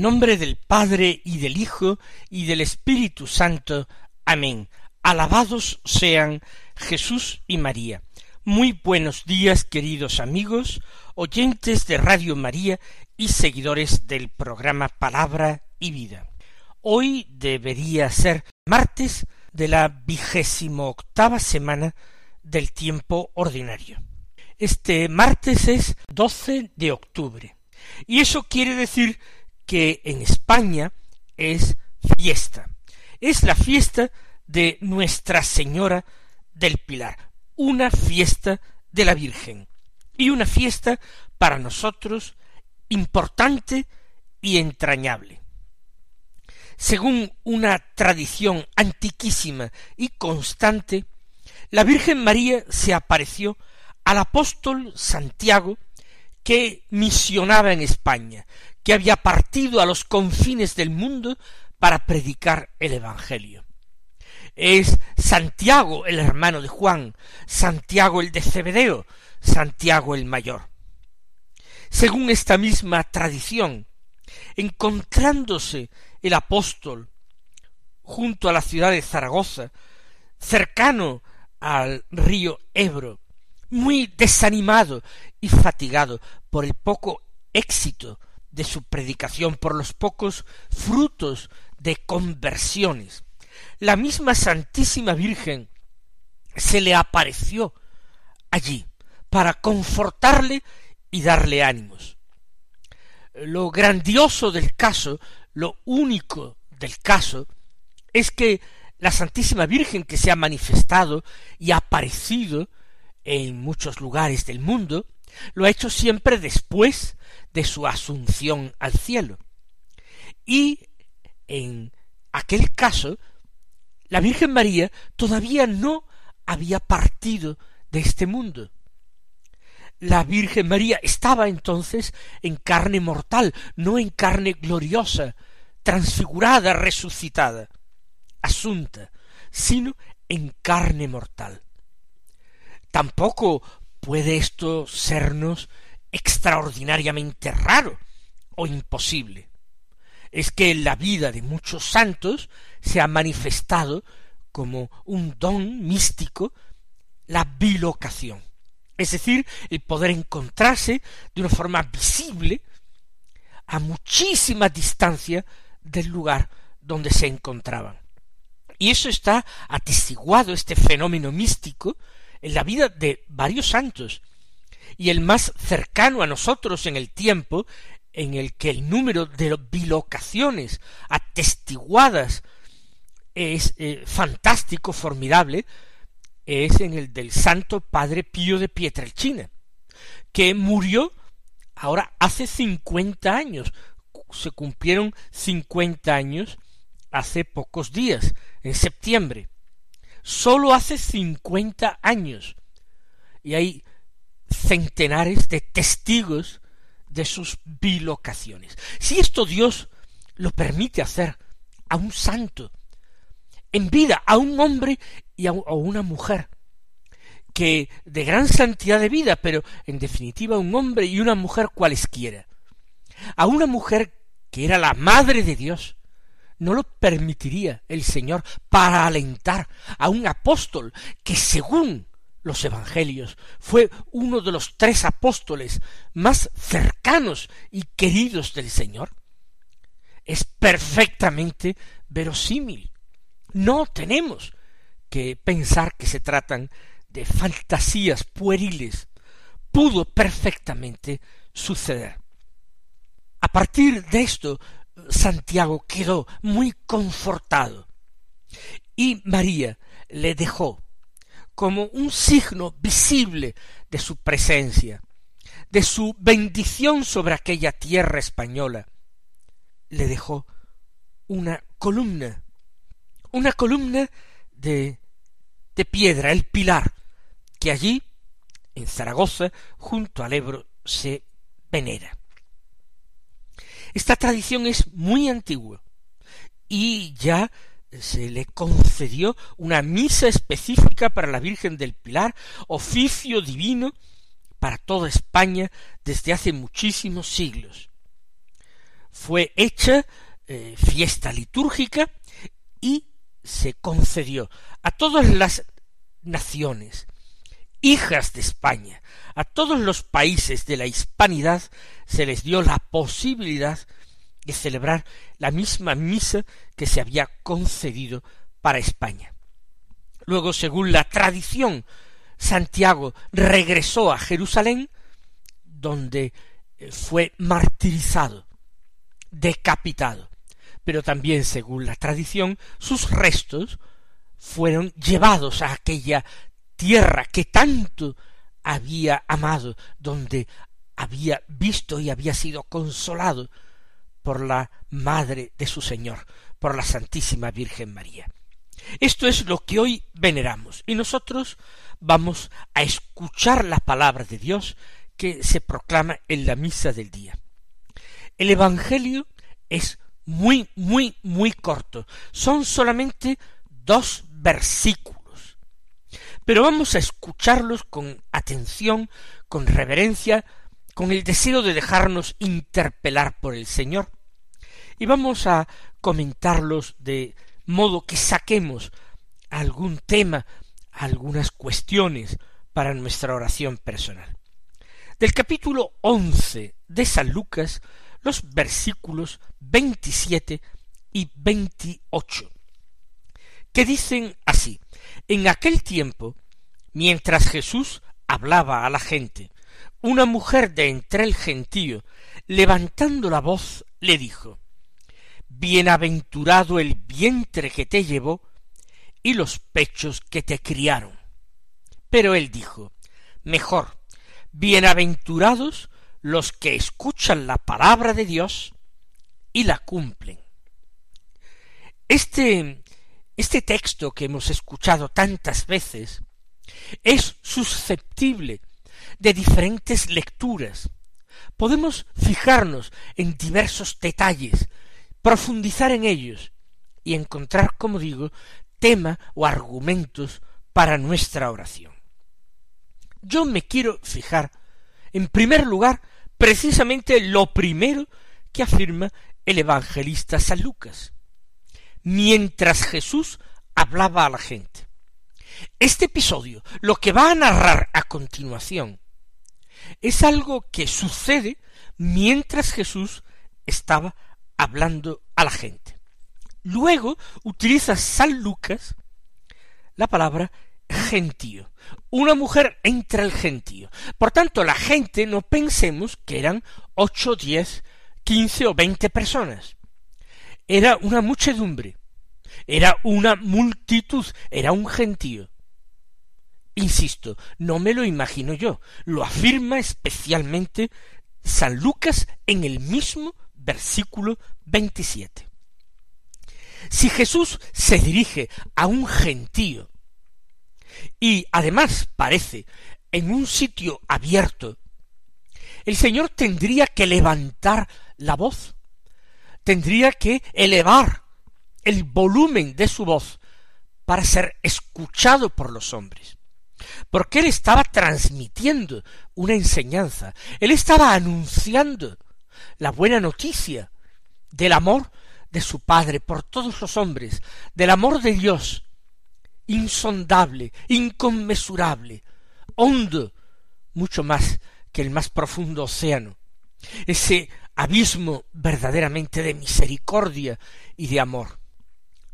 Nombre del Padre y del Hijo y del Espíritu Santo. Amén. Alabados sean Jesús y María. Muy buenos días, queridos amigos, oyentes de Radio María y seguidores del programa Palabra y Vida. Hoy debería ser martes de la vigésimo octava semana del tiempo ordinario. Este martes es 12 de octubre. Y eso quiere decir que en España es fiesta. Es la fiesta de Nuestra Señora del Pilar, una fiesta de la Virgen y una fiesta para nosotros importante y entrañable. Según una tradición antiquísima y constante, la Virgen María se apareció al apóstol Santiago que misionaba en España, que había partido a los confines del mundo para predicar el Evangelio. Es Santiago el hermano de Juan, Santiago el de Cebedeo, Santiago el mayor. Según esta misma tradición, encontrándose el apóstol junto a la ciudad de Zaragoza, cercano al río Ebro, muy desanimado y fatigado por el poco éxito de su predicación, por los pocos frutos de conversiones. La misma Santísima Virgen se le apareció allí para confortarle y darle ánimos. Lo grandioso del caso, lo único del caso, es que la Santísima Virgen que se ha manifestado y aparecido en muchos lugares del mundo, lo ha hecho siempre después de su asunción al cielo. Y en aquel caso, la Virgen María todavía no había partido de este mundo. La Virgen María estaba entonces en carne mortal, no en carne gloriosa, transfigurada, resucitada, asunta, sino en carne mortal. Tampoco puede esto sernos extraordinariamente raro o imposible. Es que en la vida de muchos santos se ha manifestado como un don místico la bilocación, es decir, el poder encontrarse de una forma visible a muchísima distancia del lugar donde se encontraban. Y eso está atestiguado, este fenómeno místico, en la vida de varios santos, y el más cercano a nosotros en el tiempo, en el que el número de bilocaciones atestiguadas es eh, fantástico, formidable, es en el del Santo Padre Pío de Pietrelcina, que murió ahora hace cincuenta años, se cumplieron cincuenta años hace pocos días, en septiembre sólo hace cincuenta años. Y hay centenares de testigos de sus bilocaciones. Si esto Dios lo permite hacer a un santo, en vida, a un hombre y a una mujer, que de gran santidad de vida, pero en definitiva un hombre y una mujer cualesquiera, a una mujer que era la madre de Dios, no lo permitiría el Señor para alentar a un apóstol que según los evangelios fue uno de los tres apóstoles más cercanos y queridos del Señor? Es perfectamente verosímil. No tenemos que pensar que se tratan de fantasías pueriles. Pudo perfectamente suceder. A partir de esto Santiago quedó muy confortado y María le dejó como un signo visible de su presencia, de su bendición sobre aquella tierra española, le dejó una columna, una columna de, de piedra, el pilar, que allí, en Zaragoza, junto al Ebro, se venera. Esta tradición es muy antigua y ya se le concedió una misa específica para la Virgen del Pilar, oficio divino para toda España desde hace muchísimos siglos. Fue hecha eh, fiesta litúrgica y se concedió a todas las naciones, hijas de España, a todos los países de la hispanidad, se les dio la posibilidad de celebrar la misma misa que se había concedido para España. Luego, según la tradición, Santiago regresó a Jerusalén, donde eh, fue martirizado, decapitado. Pero también, según la tradición, sus restos fueron llevados a aquella tierra que tanto había amado, donde había visto y había sido consolado por la Madre de su Señor, por la Santísima Virgen María. Esto es lo que hoy veneramos y nosotros vamos a escuchar la palabra de Dios que se proclama en la misa del día. El Evangelio es muy, muy, muy corto. Son solamente dos versículos. Pero vamos a escucharlos con atención, con reverencia, con el deseo de dejarnos interpelar por el Señor, y vamos a comentarlos de modo que saquemos algún tema, algunas cuestiones para nuestra oración personal. Del capítulo once de San Lucas, los versículos veintisiete y veintiocho, que dicen así, en aquel tiempo, mientras Jesús hablaba a la gente, una mujer de entre el gentío, levantando la voz, le dijo Bienaventurado el vientre que te llevó y los pechos que te criaron. Pero él dijo Mejor, bienaventurados los que escuchan la palabra de Dios y la cumplen. Este, este texto que hemos escuchado tantas veces es susceptible de diferentes lecturas. Podemos fijarnos en diversos detalles, profundizar en ellos y encontrar, como digo, tema o argumentos para nuestra oración. Yo me quiero fijar, en primer lugar, precisamente lo primero que afirma el evangelista San Lucas, mientras Jesús hablaba a la gente. Este episodio, lo que va a narrar a continuación, es algo que sucede mientras Jesús estaba hablando a la gente. Luego utiliza San Lucas la palabra gentío. Una mujer entre el gentío. Por tanto, la gente no pensemos que eran ocho, diez, quince o veinte personas. Era una muchedumbre. Era una multitud. Era un gentío. Insisto, no me lo imagino yo, lo afirma especialmente San Lucas en el mismo versículo 27. Si Jesús se dirige a un gentío y además parece en un sitio abierto, el Señor tendría que levantar la voz, tendría que elevar el volumen de su voz para ser escuchado por los hombres. Porque él estaba transmitiendo una enseñanza, él estaba anunciando la buena noticia del amor de su Padre por todos los hombres, del amor de Dios, insondable, inconmensurable, hondo, mucho más que el más profundo océano, ese abismo verdaderamente de misericordia y de amor.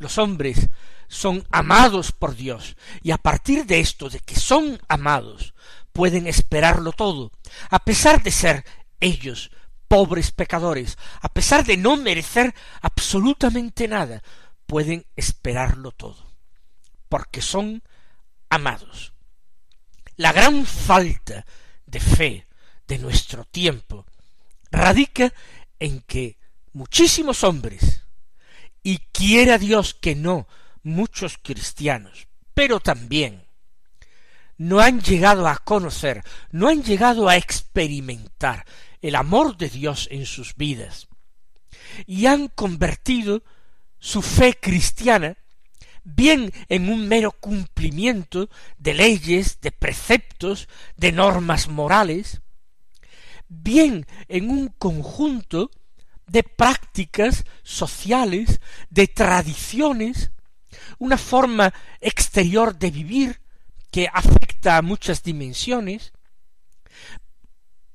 Los hombres son amados por Dios, y a partir de esto, de que son amados, pueden esperarlo todo, a pesar de ser ellos pobres pecadores, a pesar de no merecer absolutamente nada, pueden esperarlo todo, porque son amados. La gran falta de fe de nuestro tiempo radica en que muchísimos hombres, y quiera Dios que no muchos cristianos, pero también no han llegado a conocer, no han llegado a experimentar el amor de Dios en sus vidas, y han convertido su fe cristiana bien en un mero cumplimiento de leyes, de preceptos, de normas morales, bien en un conjunto de prácticas sociales, de tradiciones, una forma exterior de vivir que afecta a muchas dimensiones,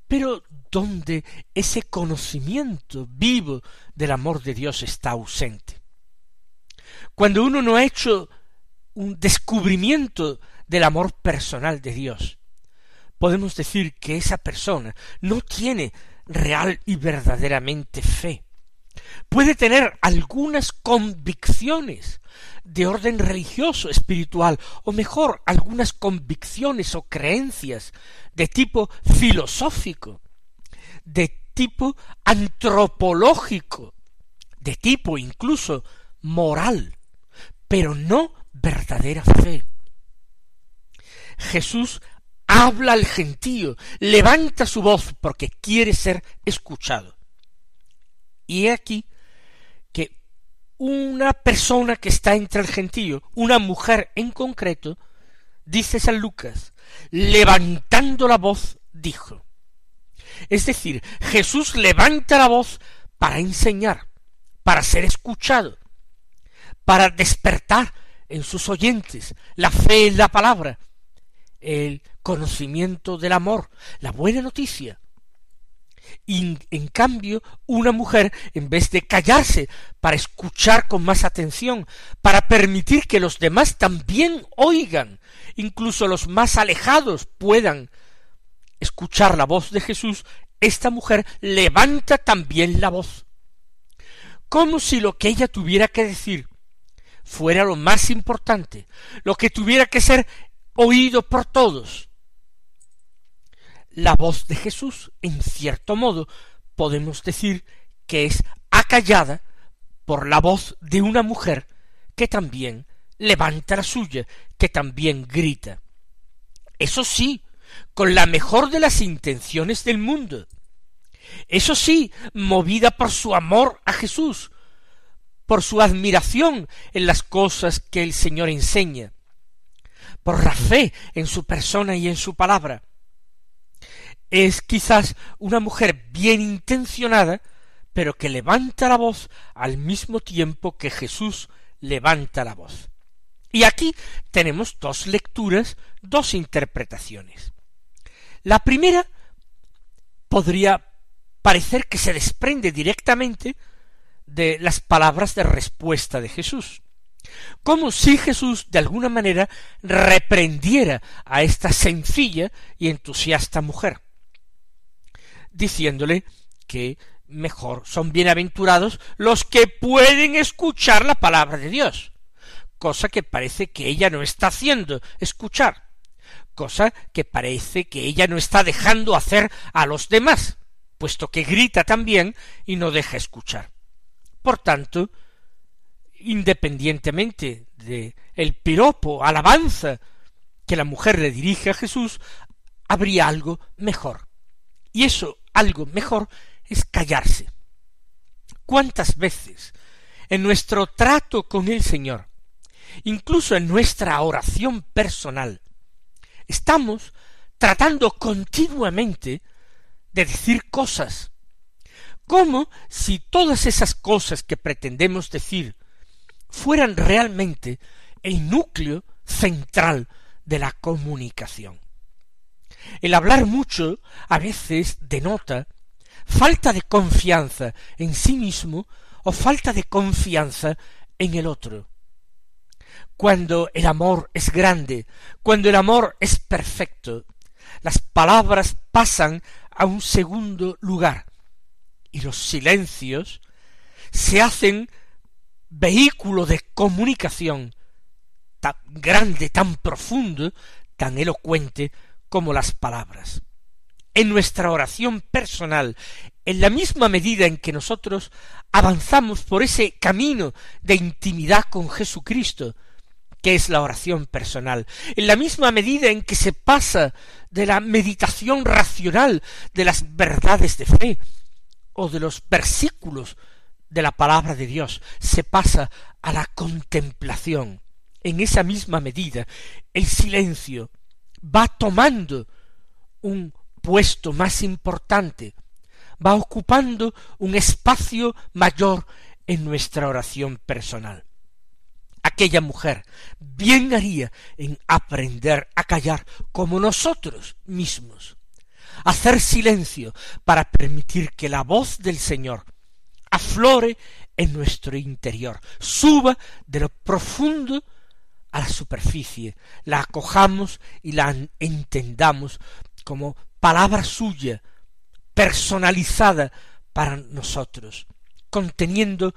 pero donde ese conocimiento vivo del amor de Dios está ausente. Cuando uno no ha hecho un descubrimiento del amor personal de Dios, podemos decir que esa persona no tiene real y verdaderamente fe. Puede tener algunas convicciones de orden religioso, espiritual, o mejor, algunas convicciones o creencias de tipo filosófico, de tipo antropológico, de tipo incluso moral, pero no verdadera fe. Jesús habla al gentío, levanta su voz porque quiere ser escuchado. Y he aquí que una persona que está entre el gentío, una mujer en concreto, dice San Lucas, levantando la voz, dijo. Es decir, Jesús levanta la voz para enseñar, para ser escuchado, para despertar en sus oyentes la fe en la palabra, el conocimiento del amor, la buena noticia. Y en cambio, una mujer, en vez de callarse para escuchar con más atención, para permitir que los demás también oigan, incluso los más alejados puedan escuchar la voz de Jesús, esta mujer levanta también la voz, como si lo que ella tuviera que decir fuera lo más importante, lo que tuviera que ser oído por todos. La voz de Jesús, en cierto modo, podemos decir que es acallada por la voz de una mujer que también levanta la suya, que también grita. Eso sí, con la mejor de las intenciones del mundo. Eso sí, movida por su amor a Jesús, por su admiración en las cosas que el Señor enseña, por la fe en su persona y en su palabra. Es quizás una mujer bien intencionada, pero que levanta la voz al mismo tiempo que Jesús levanta la voz. Y aquí tenemos dos lecturas, dos interpretaciones. La primera podría parecer que se desprende directamente de las palabras de respuesta de Jesús. Como si Jesús de alguna manera reprendiera a esta sencilla y entusiasta mujer, diciéndole que mejor son bienaventurados los que pueden escuchar la palabra de Dios, cosa que parece que ella no está haciendo escuchar, cosa que parece que ella no está dejando hacer a los demás, puesto que grita también y no deja escuchar. Por tanto, independientemente de el piropo, alabanza que la mujer le dirige a Jesús, habría algo mejor. Y eso algo mejor es callarse. ¿Cuántas veces en nuestro trato con el Señor, incluso en nuestra oración personal, estamos tratando continuamente de decir cosas como si todas esas cosas que pretendemos decir fueran realmente el núcleo central de la comunicación. El hablar mucho a veces denota falta de confianza en sí mismo o falta de confianza en el otro. Cuando el amor es grande, cuando el amor es perfecto, las palabras pasan a un segundo lugar y los silencios se hacen vehículo de comunicación tan grande, tan profundo, tan elocuente como las palabras. en nuestra oración personal, en la misma medida en que nosotros avanzamos por ese camino de intimidad con Jesucristo, que es la oración personal, en la misma medida en que se pasa de la meditación racional de las verdades de fe o de los versículos de la palabra de Dios, se pasa a la contemplación. En esa misma medida, el silencio va tomando un puesto más importante, va ocupando un espacio mayor en nuestra oración personal. Aquella mujer bien haría en aprender a callar como nosotros mismos, hacer silencio para permitir que la voz del Señor aflore en nuestro interior, suba de lo profundo a la superficie, la acojamos y la entendamos como palabra suya, personalizada para nosotros, conteniendo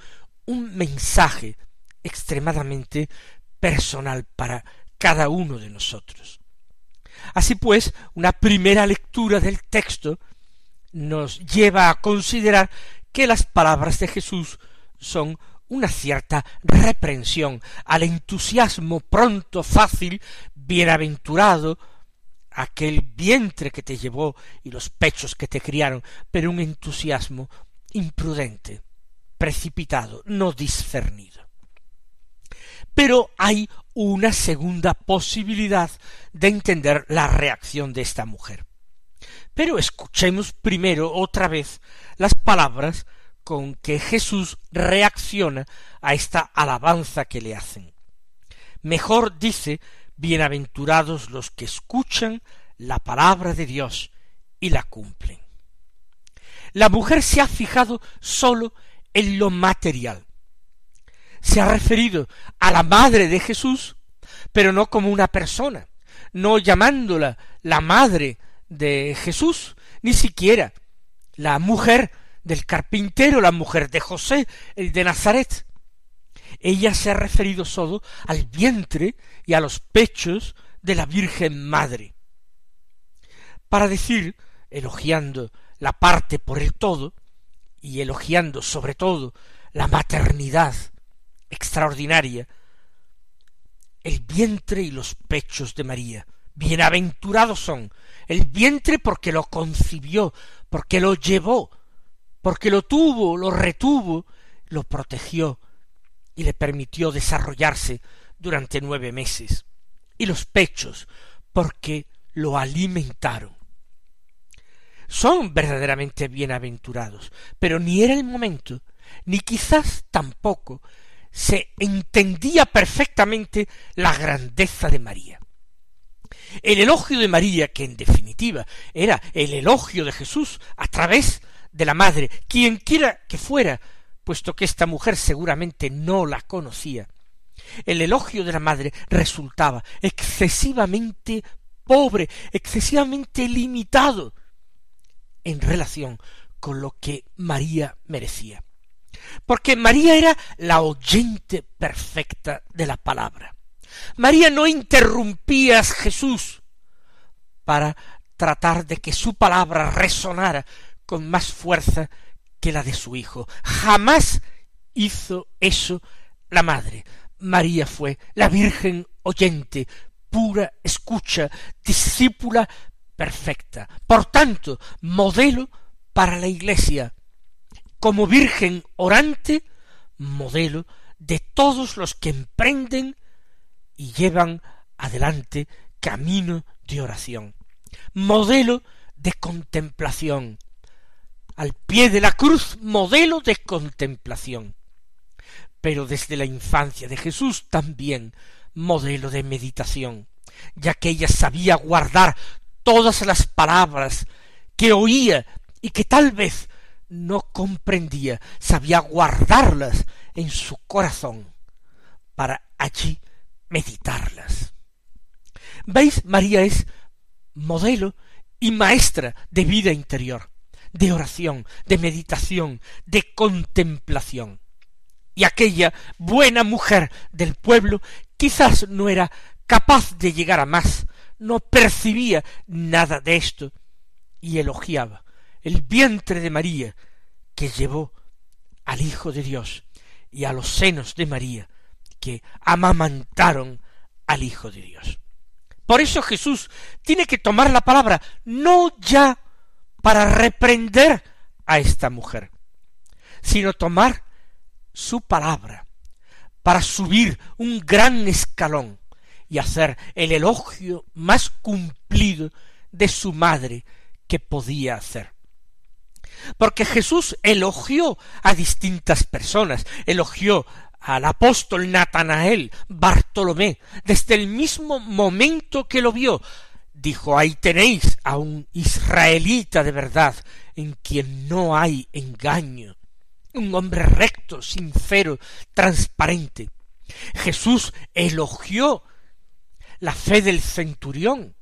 un mensaje extremadamente personal para cada uno de nosotros. Así pues, una primera lectura del texto nos lleva a considerar que las palabras de Jesús son una cierta reprensión al entusiasmo pronto, fácil, bienaventurado, aquel vientre que te llevó y los pechos que te criaron, pero un entusiasmo imprudente, precipitado, no discernido. Pero hay una segunda posibilidad de entender la reacción de esta mujer. Pero escuchemos primero otra vez las palabras con que Jesús reacciona a esta alabanza que le hacen. Mejor dice bienaventurados los que escuchan la palabra de Dios y la cumplen. La mujer se ha fijado sólo en lo material. Se ha referido a la madre de Jesús, pero no como una persona, no llamándola la madre de Jesús, ni siquiera la mujer del carpintero, la mujer de José, el de Nazaret. Ella se ha referido solo al vientre y a los pechos de la Virgen Madre. Para decir, elogiando la parte por el todo, y elogiando sobre todo la maternidad extraordinaria, el vientre y los pechos de María. Bienaventurados son el vientre porque lo concibió, porque lo llevó, porque lo tuvo, lo retuvo, lo protegió y le permitió desarrollarse durante nueve meses, y los pechos porque lo alimentaron. Son verdaderamente bienaventurados, pero ni era el momento, ni quizás tampoco se entendía perfectamente la grandeza de María. El elogio de María, que en definitiva era el elogio de Jesús a través de la madre, quien quiera que fuera, puesto que esta mujer seguramente no la conocía, el elogio de la madre resultaba excesivamente pobre, excesivamente limitado en relación con lo que María merecía. Porque María era la oyente perfecta de la palabra. María no interrumpía a Jesús para tratar de que su palabra resonara con más fuerza que la de su hijo. Jamás hizo eso la madre. María fue la Virgen oyente, pura escucha, discípula perfecta. Por tanto, modelo para la Iglesia. Como Virgen orante, modelo de todos los que emprenden y llevan adelante camino de oración. Modelo de contemplación, al pie de la cruz modelo de contemplación, pero desde la infancia de Jesús también modelo de meditación, ya que ella sabía guardar todas las palabras que oía y que tal vez no comprendía, sabía guardarlas en su corazón para allí meditarlas. ¿Veis? María es modelo y maestra de vida interior de oración, de meditación, de contemplación. Y aquella buena mujer del pueblo quizás no era capaz de llegar a más, no percibía nada de esto, y elogiaba el vientre de María que llevó al Hijo de Dios y a los senos de María que amamantaron al Hijo de Dios. Por eso Jesús tiene que tomar la palabra no ya para reprender a esta mujer, sino tomar su palabra para subir un gran escalón y hacer el elogio más cumplido de su madre que podía hacer. Porque Jesús elogió a distintas personas, elogió al apóstol Natanael, Bartolomé, desde el mismo momento que lo vio, dijo, ahí tenéis a un israelita de verdad, en quien no hay engaño, un hombre recto, sincero, transparente. Jesús elogió la fe del centurión.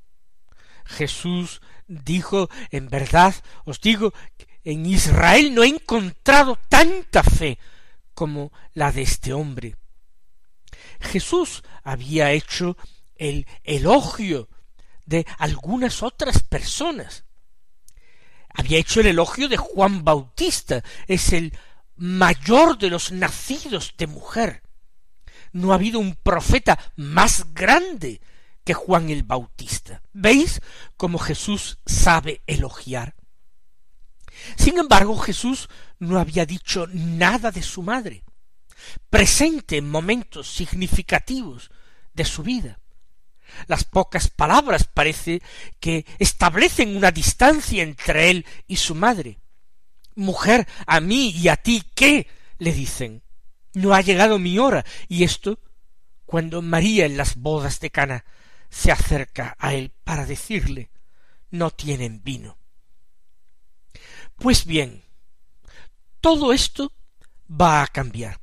Jesús dijo, en verdad os digo, en Israel no he encontrado tanta fe como la de este hombre. Jesús había hecho el elogio de algunas otras personas. Había hecho el elogio de Juan Bautista, es el mayor de los nacidos de mujer. No ha habido un profeta más grande que Juan el Bautista. ¿Veis cómo Jesús sabe elogiar? Sin embargo, Jesús no había dicho nada de su madre, presente en momentos significativos de su vida. Las pocas palabras parece que establecen una distancia entre él y su madre. Mujer, a mí y a ti, ¿qué? le dicen. No ha llegado mi hora. Y esto, cuando María en las bodas de Cana se acerca a él para decirle no tienen vino. Pues bien, todo esto va a cambiar.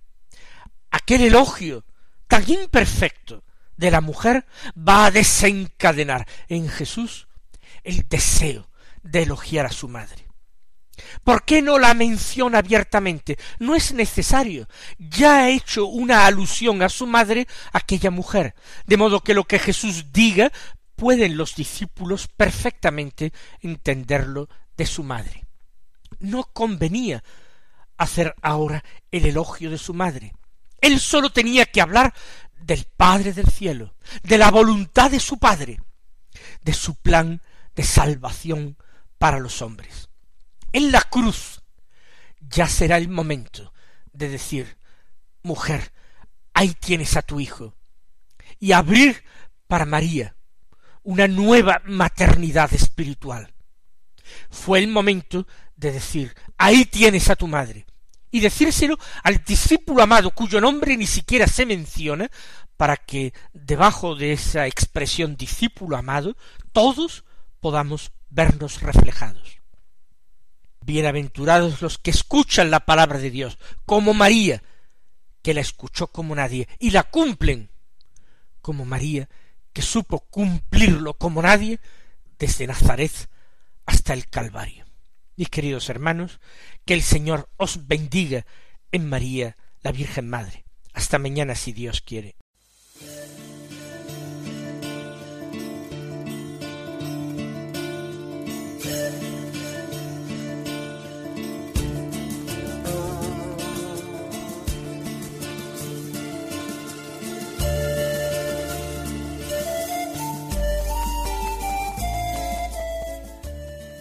Aquel elogio tan imperfecto de la mujer va a desencadenar en Jesús el deseo de elogiar a su madre. ¿Por qué no la menciona abiertamente? No es necesario. Ya ha hecho una alusión a su madre aquella mujer, de modo que lo que Jesús diga pueden los discípulos perfectamente entenderlo de su madre. No convenía hacer ahora el elogio de su madre. Él sólo tenía que hablar del Padre del cielo, de la voluntad de su Padre, de su plan de salvación para los hombres. En la cruz ya será el momento de decir, mujer, ahí tienes a tu hijo, y abrir para María una nueva maternidad espiritual. Fue el momento de decir, ahí tienes a tu madre, y decírselo al discípulo amado cuyo nombre ni siquiera se menciona, para que debajo de esa expresión discípulo amado todos podamos vernos reflejados. Bienaventurados los que escuchan la palabra de Dios, como María, que la escuchó como nadie, y la cumplen, como María, que supo cumplirlo como nadie desde Nazaret hasta el Calvario. Mis queridos hermanos, que el Señor os bendiga en María, la Virgen Madre. Hasta mañana si Dios quiere.